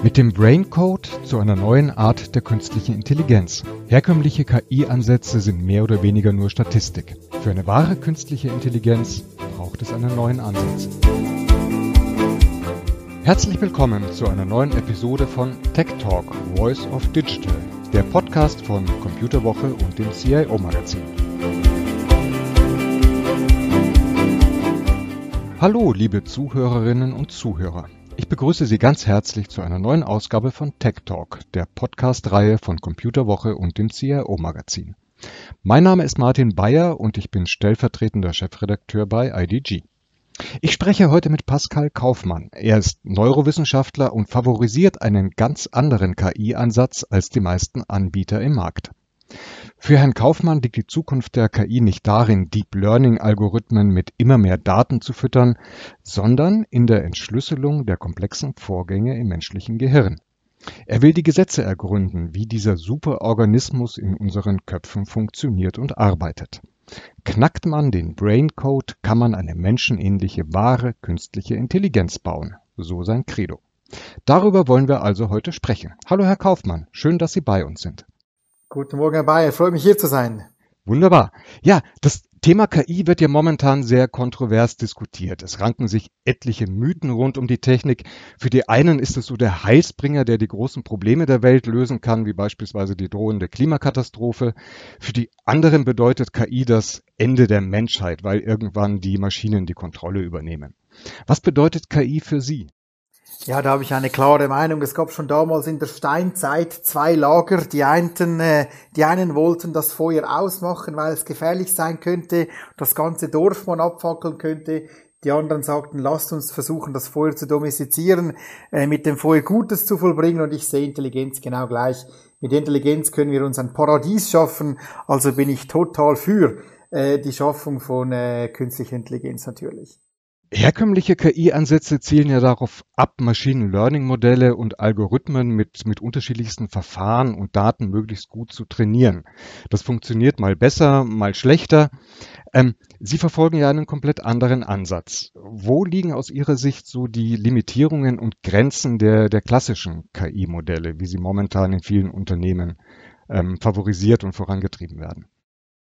Mit dem Brain Code zu einer neuen Art der künstlichen Intelligenz. Herkömmliche KI-Ansätze sind mehr oder weniger nur Statistik. Für eine wahre künstliche Intelligenz braucht es einen neuen Ansatz. Herzlich willkommen zu einer neuen Episode von Tech Talk Voice of Digital, der Podcast von Computerwoche und dem CIO Magazin. Hallo, liebe Zuhörerinnen und Zuhörer. Ich begrüße Sie ganz herzlich zu einer neuen Ausgabe von Tech Talk, der Podcast-Reihe von Computerwoche und dem CIO Magazin. Mein Name ist Martin Bayer und ich bin stellvertretender Chefredakteur bei IDG. Ich spreche heute mit Pascal Kaufmann. Er ist Neurowissenschaftler und favorisiert einen ganz anderen KI-Ansatz als die meisten Anbieter im Markt. Für Herrn Kaufmann liegt die Zukunft der KI nicht darin, Deep Learning-Algorithmen mit immer mehr Daten zu füttern, sondern in der Entschlüsselung der komplexen Vorgänge im menschlichen Gehirn. Er will die Gesetze ergründen, wie dieser Superorganismus in unseren Köpfen funktioniert und arbeitet. Knackt man den Brain Code, kann man eine menschenähnliche wahre künstliche Intelligenz bauen, so sein Credo. Darüber wollen wir also heute sprechen. Hallo Herr Kaufmann, schön, dass Sie bei uns sind. Guten Morgen, Herr Bayer. Freut mich, hier zu sein. Wunderbar. Ja, das Thema KI wird ja momentan sehr kontrovers diskutiert. Es ranken sich etliche Mythen rund um die Technik. Für die einen ist es so der Heilsbringer, der die großen Probleme der Welt lösen kann, wie beispielsweise die drohende Klimakatastrophe. Für die anderen bedeutet KI das Ende der Menschheit, weil irgendwann die Maschinen die Kontrolle übernehmen. Was bedeutet KI für Sie? Ja, da habe ich eine klare Meinung. Es gab schon damals in der Steinzeit zwei Lager. Die einen, äh, die einen wollten das Feuer ausmachen, weil es gefährlich sein könnte, das ganze Dorf man abfackeln könnte. Die anderen sagten, lasst uns versuchen, das Feuer zu domestizieren, äh, mit dem Feuer Gutes zu vollbringen. Und ich sehe Intelligenz genau gleich. Mit Intelligenz können wir uns ein Paradies schaffen. Also bin ich total für äh, die Schaffung von künstlicher Intelligenz natürlich. Herkömmliche KI-Ansätze zielen ja darauf ab, Machine Learning-Modelle und Algorithmen mit, mit unterschiedlichsten Verfahren und Daten möglichst gut zu trainieren. Das funktioniert mal besser, mal schlechter. Ähm, Sie verfolgen ja einen komplett anderen Ansatz. Wo liegen aus Ihrer Sicht so die Limitierungen und Grenzen der, der klassischen KI-Modelle, wie sie momentan in vielen Unternehmen ähm, favorisiert und vorangetrieben werden?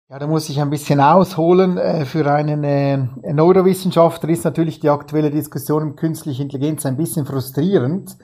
Ja, da muss ich ein bisschen ausholen. Äh, für einen äh, Neurowissenschaftler ist natürlich die aktuelle Diskussion um künstliche Intelligenz ein bisschen frustrierend.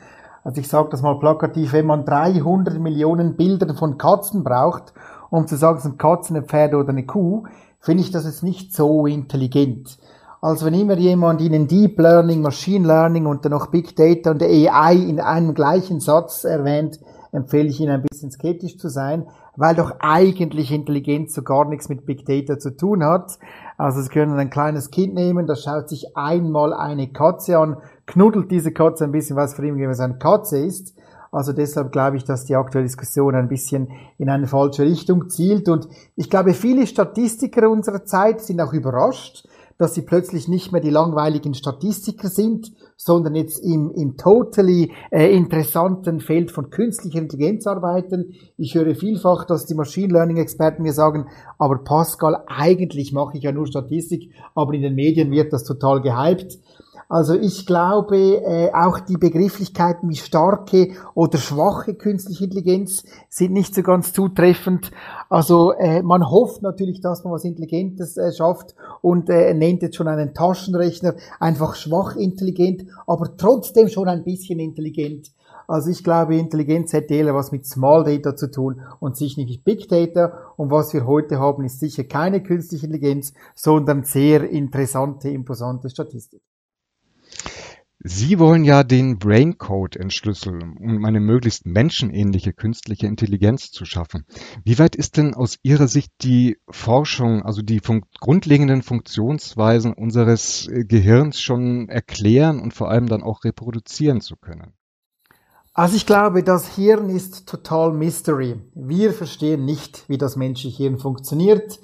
Also ich sage das mal plakativ, wenn man 300 Millionen Bilder von Katzen braucht, um zu sagen, es sind Katzen, ein Pferd oder eine Kuh, finde ich das jetzt nicht so intelligent. Also wenn immer jemand Ihnen Deep Learning, Machine Learning und dann noch Big Data und AI in einem gleichen Satz erwähnt, empfehle ich Ihnen ein bisschen skeptisch zu sein, weil doch eigentlich Intelligenz so gar nichts mit Big Data zu tun hat. Also Sie können ein kleines Kind nehmen, das schaut sich einmal eine Katze an, knuddelt diese Katze ein bisschen, was für ihn es eine Katze ist. Also deshalb glaube ich, dass die aktuelle Diskussion ein bisschen in eine falsche Richtung zielt. Und ich glaube, viele Statistiker unserer Zeit sind auch überrascht, dass sie plötzlich nicht mehr die langweiligen Statistiker sind, sondern jetzt im, im totally äh, interessanten Feld von künstlicher Intelligenz arbeiten. Ich höre vielfach, dass die Machine Learning Experten mir sagen, aber Pascal, eigentlich mache ich ja nur Statistik, aber in den Medien wird das total gehypt. Also ich glaube, äh, auch die Begrifflichkeiten wie starke oder schwache künstliche Intelligenz sind nicht so ganz zutreffend. Also äh, man hofft natürlich, dass man was Intelligentes äh, schafft und äh, nennt jetzt schon einen Taschenrechner einfach schwach intelligent, aber trotzdem schon ein bisschen intelligent. Also ich glaube, Intelligenz hätte eher was mit Small Data zu tun und sich nicht Big Data. Und was wir heute haben, ist sicher keine künstliche Intelligenz, sondern sehr interessante, imposante Statistik. Sie wollen ja den Brain Code entschlüsseln, um eine möglichst menschenähnliche künstliche Intelligenz zu schaffen. Wie weit ist denn aus Ihrer Sicht die Forschung, also die fun grundlegenden Funktionsweisen unseres äh, Gehirns schon erklären und vor allem dann auch reproduzieren zu können? Also ich glaube, das Hirn ist total Mystery. Wir verstehen nicht, wie das menschliche Hirn funktioniert.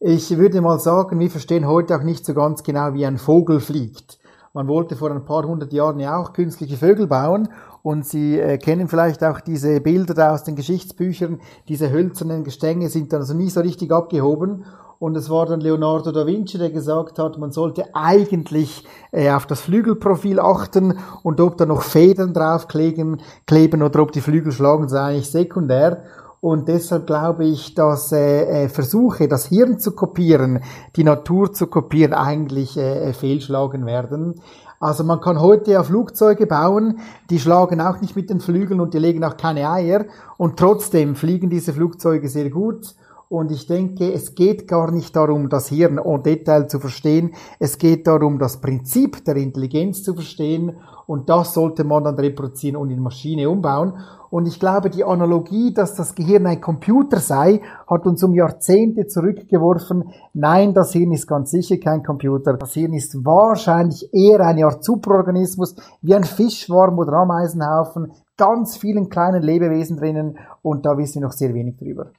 Ich würde mal sagen, wir verstehen heute auch nicht so ganz genau, wie ein Vogel fliegt. Man wollte vor ein paar hundert Jahren ja auch künstliche Vögel bauen Und Sie äh, kennen vielleicht auch diese Bilder da aus den Geschichtsbüchern. Diese hölzernen Gestänge sind dann also nie so richtig abgehoben. Und es war dann Leonardo da Vinci, der gesagt hat, man sollte eigentlich äh, auf das Flügelprofil achten und ob da noch Federn draufkleben kleben oder ob die Flügel schlagen, sei eigentlich sekundär. Und deshalb glaube ich, dass äh, äh, Versuche, das Hirn zu kopieren, die Natur zu kopieren, eigentlich äh, äh fehlschlagen werden. Also man kann heute ja Flugzeuge bauen, die schlagen auch nicht mit den Flügeln und die legen auch keine Eier und trotzdem fliegen diese Flugzeuge sehr gut und ich denke, es geht gar nicht darum, das Hirn en Detail zu verstehen. Es geht darum, das Prinzip der Intelligenz zu verstehen. Und das sollte man dann reproduzieren und in Maschine umbauen. Und ich glaube, die Analogie, dass das Gehirn ein Computer sei, hat uns um Jahrzehnte zurückgeworfen. Nein, das Hirn ist ganz sicher kein Computer. Das Hirn ist wahrscheinlich eher eine Art Superorganismus, wie ein Fischschwarm oder Ameisenhaufen, ganz vielen kleinen Lebewesen drinnen. Und da wissen wir noch sehr wenig drüber.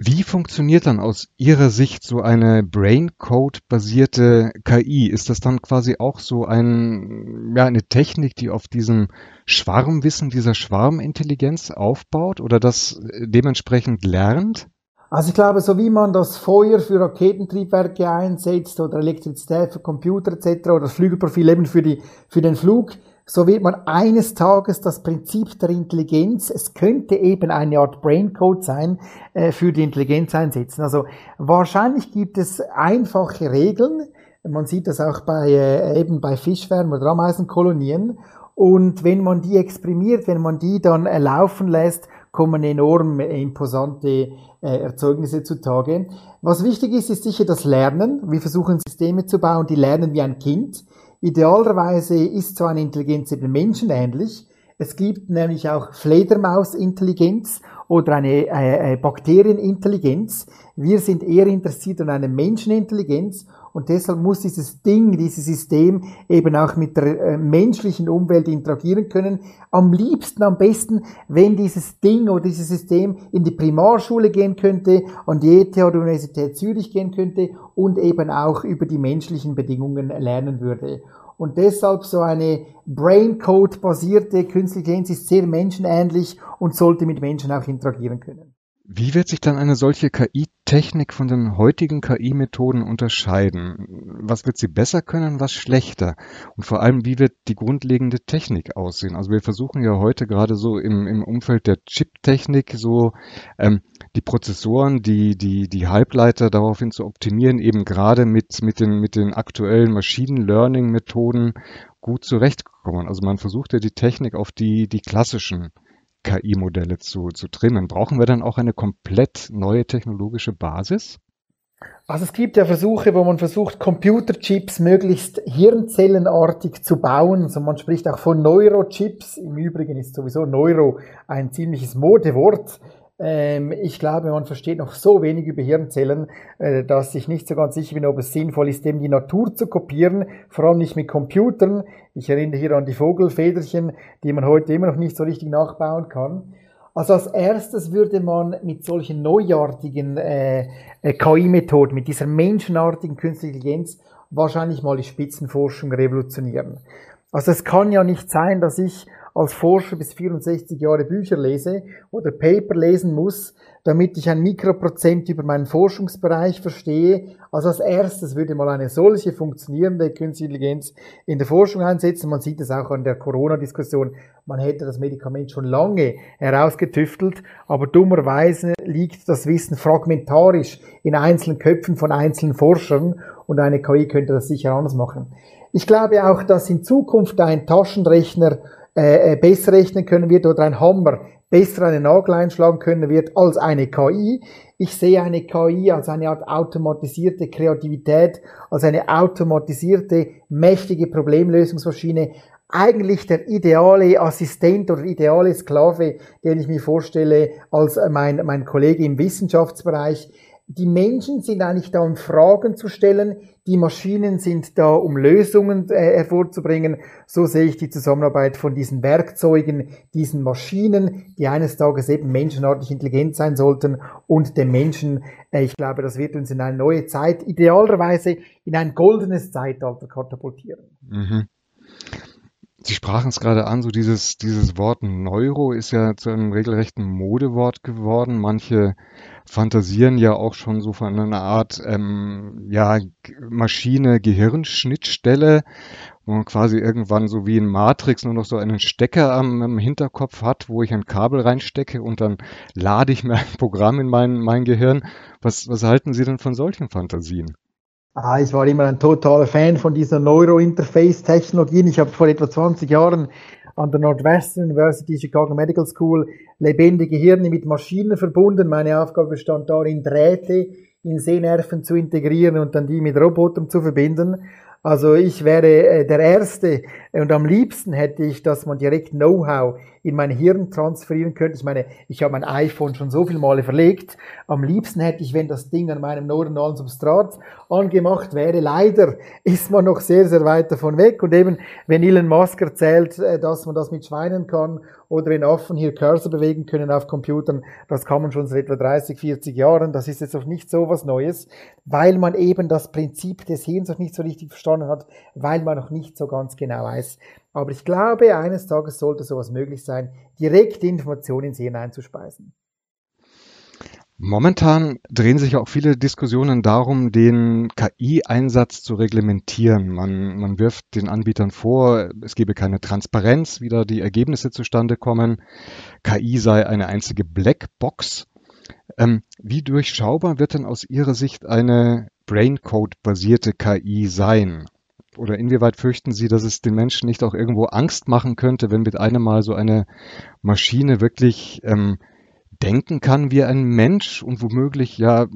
Wie funktioniert dann aus Ihrer Sicht so eine Braincode-basierte KI? Ist das dann quasi auch so ein, ja, eine Technik, die auf diesem Schwarmwissen, dieser Schwarmintelligenz aufbaut oder das dementsprechend lernt? Also ich glaube, so wie man das Feuer für Raketentriebwerke einsetzt oder Elektrizität für Computer etc. oder das Flügelprofil eben für, die, für den Flug, so wird man eines Tages das Prinzip der Intelligenz, es könnte eben eine Art Braincode sein, äh, für die Intelligenz einsetzen. Also wahrscheinlich gibt es einfache Regeln, man sieht das auch bei, äh, eben bei Fischwärmen oder Ameisenkolonien. Und wenn man die exprimiert, wenn man die dann äh, laufen lässt, kommen enorm imposante Erzeugnisse zutage. Was wichtig ist, ist sicher das Lernen. Wir versuchen Systeme zu bauen, die lernen wie ein Kind. Idealerweise ist so eine Intelligenz eben menschenähnlich. Es gibt nämlich auch Fledermausintelligenz oder eine äh, äh, Bakterienintelligenz. Wir sind eher interessiert an einer Menschenintelligenz und deshalb muss dieses Ding, dieses System eben auch mit der äh, menschlichen Umwelt interagieren können. Am liebsten, am besten, wenn dieses Ding oder dieses System in die Primarschule gehen könnte, an die ETH oder Universität Zürich gehen könnte und eben auch über die menschlichen Bedingungen lernen würde. Und deshalb so eine Braincode-basierte künstliche Intelligenz ist sehr menschenähnlich und sollte mit Menschen auch interagieren können. Wie wird sich dann eine solche KI-Technik von den heutigen KI-Methoden unterscheiden? Was wird sie besser können, was schlechter? Und vor allem, wie wird die grundlegende Technik aussehen? Also wir versuchen ja heute gerade so im, im Umfeld der Chip-Technik so ähm, die Prozessoren, die, die, die Halbleiter daraufhin zu optimieren, eben gerade mit, mit, den, mit den aktuellen Machine Learning-Methoden gut zurechtkommen. Also man versucht ja die Technik auf die, die klassischen KI-Modelle zu, zu trimmen. Brauchen wir dann auch eine komplett neue technologische Basis? Also es gibt ja Versuche, wo man versucht, Computerchips möglichst hirnzellenartig zu bauen. Also man spricht auch von Neurochips. Im Übrigen ist sowieso Neuro ein ziemliches Modewort. Ähm, ich glaube, man versteht noch so wenig über Hirnzellen, äh, dass ich nicht so ganz sicher bin, ob es sinnvoll ist, dem die Natur zu kopieren, vor allem nicht mit Computern. Ich erinnere hier an die Vogelfederchen, die man heute immer noch nicht so richtig nachbauen kann. Also als erstes würde man mit solchen neuartigen äh, äh KI-Methoden, mit dieser menschenartigen künstlichen Intelligenz wahrscheinlich mal die Spitzenforschung revolutionieren. Also es kann ja nicht sein, dass ich als Forscher bis 64 Jahre Bücher lese oder Paper lesen muss, damit ich ein Mikroprozent über meinen Forschungsbereich verstehe. Also als erstes würde mal eine solche funktionierende Künstliche Intelligenz in der Forschung einsetzen. Man sieht es auch an der Corona-Diskussion. Man hätte das Medikament schon lange herausgetüftelt, aber dummerweise liegt das Wissen fragmentarisch in einzelnen Köpfen von einzelnen Forschern und eine KI könnte das sicher anders machen. Ich glaube auch, dass in Zukunft ein Taschenrechner äh, äh, besser rechnen können wird oder ein Hammer besser einen Nagel einschlagen können wird als eine KI. Ich sehe eine KI als eine Art automatisierte Kreativität, als eine automatisierte, mächtige Problemlösungsmaschine, eigentlich der ideale Assistent oder ideale Sklave, den ich mir vorstelle als mein, mein Kollege im Wissenschaftsbereich. Die Menschen sind eigentlich da, um Fragen zu stellen. Die Maschinen sind da, um Lösungen äh, hervorzubringen. So sehe ich die Zusammenarbeit von diesen Werkzeugen, diesen Maschinen, die eines Tages eben menschenartig intelligent sein sollten und dem Menschen. Äh, ich glaube, das wird uns in eine neue Zeit, idealerweise in ein goldenes Zeitalter katapultieren. Mhm. Sie sprachen es gerade an, so dieses, dieses Wort Neuro ist ja zu einem regelrechten Modewort geworden. Manche fantasieren ja auch schon so von einer Art ähm, ja, Maschine-Gehirnschnittstelle, wo man quasi irgendwann so wie in Matrix nur noch so einen Stecker am, am Hinterkopf hat, wo ich ein Kabel reinstecke und dann lade ich mir ein Programm in mein, mein Gehirn. Was, was halten Sie denn von solchen Fantasien? Ah, ich war immer ein totaler Fan von dieser Neurointerface-Technologien. Ich habe vor etwa 20 Jahren an der Northwestern University Chicago Medical School lebendige Hirne mit Maschinen verbunden. Meine Aufgabe bestand darin, Drähte in Sehnerven zu integrieren und dann die mit Robotern zu verbinden. Also ich wäre äh, der Erste und am liebsten hätte ich, dass man direkt Know-how in mein Hirn transferieren könnte. Ich meine, ich habe mein iPhone schon so viele Male verlegt. Am liebsten hätte ich, wenn das Ding an meinem neuronalen Substrat angemacht wäre. Leider ist man noch sehr, sehr weit davon weg. Und eben, wenn Elon Musk erzählt, äh, dass man das mit Schweinen kann oder wenn Affen hier Cursor bewegen können auf Computern, das kann man schon seit etwa 30, 40 Jahren. Das ist jetzt auch nicht so was Neues, weil man eben das Prinzip des Hirns noch nicht so richtig verstanden hat, weil man noch nicht so ganz genau weiß. Aber ich glaube, eines Tages sollte sowas möglich sein, direkt Informationen ins Hirn einzuspeisen. Momentan drehen sich auch viele Diskussionen darum, den KI-Einsatz zu reglementieren. Man, man wirft den Anbietern vor, es gebe keine Transparenz, wie da die Ergebnisse zustande kommen. KI sei eine einzige Blackbox. Ähm, wie durchschaubar wird denn aus Ihrer Sicht eine Braincode-basierte KI sein? Oder inwieweit fürchten Sie, dass es den Menschen nicht auch irgendwo Angst machen könnte, wenn mit einem Mal so eine Maschine wirklich ähm, denken kann wie ein Mensch und womöglich ja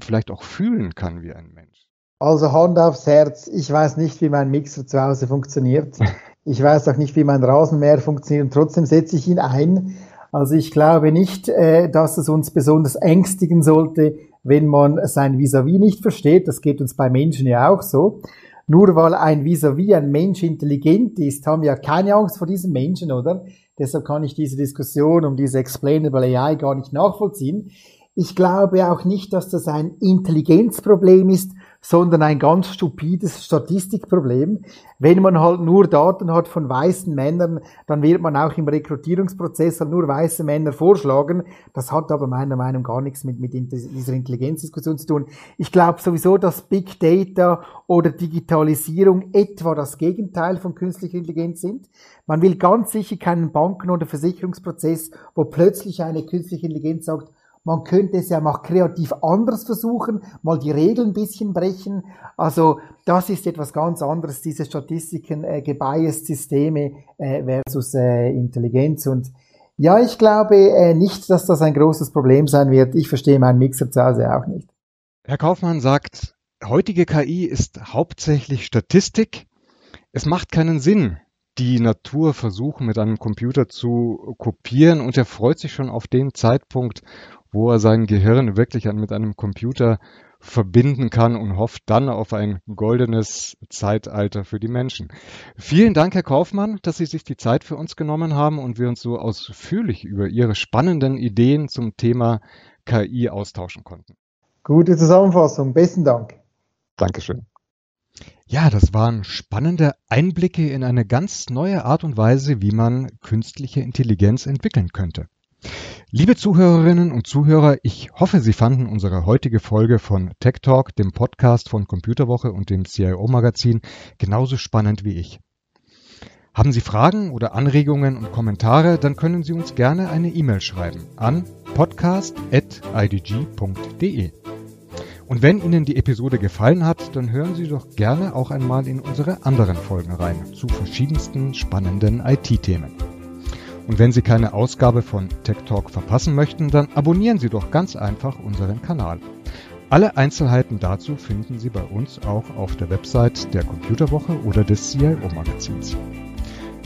vielleicht auch fühlen kann wie ein Mensch. Also Hand aufs Herz, ich weiß nicht, wie mein Mixer zu Hause funktioniert. Ich weiß auch nicht, wie mein Rasenmäher funktioniert und trotzdem setze ich ihn ein. Also ich glaube nicht, äh, dass es uns besonders ängstigen sollte, wenn man sein Vis-à-vis -vis nicht versteht. Das geht uns bei Menschen ja auch so. Nur weil ein Vis-à-vis -vis ein Mensch intelligent ist, haben wir ja keine Angst vor diesem Menschen, oder? Deshalb kann ich diese Diskussion um diese Explainable AI gar nicht nachvollziehen. Ich glaube auch nicht, dass das ein Intelligenzproblem ist, sondern ein ganz stupides Statistikproblem. Wenn man halt nur Daten hat von weißen Männern, dann wird man auch im Rekrutierungsprozess halt nur weiße Männer vorschlagen. Das hat aber meiner Meinung nach gar nichts mit, mit dieser Intelligenzdiskussion zu tun. Ich glaube sowieso, dass Big Data oder Digitalisierung etwa das Gegenteil von künstlicher Intelligenz sind. Man will ganz sicher keinen Banken- oder Versicherungsprozess, wo plötzlich eine künstliche Intelligenz sagt, man könnte es ja mal kreativ anders versuchen, mal die Regeln ein bisschen brechen. Also das ist etwas ganz anderes, diese Statistiken, äh, gebiased Systeme äh, versus äh, Intelligenz. Und ja, ich glaube äh, nicht, dass das ein großes Problem sein wird. Ich verstehe meinen Mixer zu Hause auch nicht. Herr Kaufmann sagt, heutige KI ist hauptsächlich Statistik. Es macht keinen Sinn, die Natur versuchen mit einem Computer zu kopieren und er freut sich schon auf den Zeitpunkt, wo er sein Gehirn wirklich mit einem Computer verbinden kann und hofft dann auf ein goldenes Zeitalter für die Menschen. Vielen Dank, Herr Kaufmann, dass Sie sich die Zeit für uns genommen haben und wir uns so ausführlich über Ihre spannenden Ideen zum Thema KI austauschen konnten. Gute Zusammenfassung. Besten Dank. Dankeschön. Ja, das waren spannende Einblicke in eine ganz neue Art und Weise, wie man künstliche Intelligenz entwickeln könnte. Liebe Zuhörerinnen und Zuhörer, ich hoffe, Sie fanden unsere heutige Folge von Tech Talk, dem Podcast von Computerwoche und dem CIO Magazin, genauso spannend wie ich. Haben Sie Fragen oder Anregungen und Kommentare, dann können Sie uns gerne eine E-Mail schreiben an podcast.idg.de. Und wenn Ihnen die Episode gefallen hat, dann hören Sie doch gerne auch einmal in unsere anderen Folgen rein zu verschiedensten spannenden IT-Themen. Und wenn Sie keine Ausgabe von Tech Talk verpassen möchten, dann abonnieren Sie doch ganz einfach unseren Kanal. Alle Einzelheiten dazu finden Sie bei uns auch auf der Website der Computerwoche oder des CIO Magazins.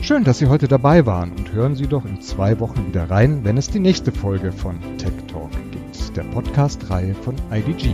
Schön, dass Sie heute dabei waren und hören Sie doch in zwei Wochen wieder rein, wenn es die nächste Folge von Tech Talk gibt, der Podcast-Reihe von IDG.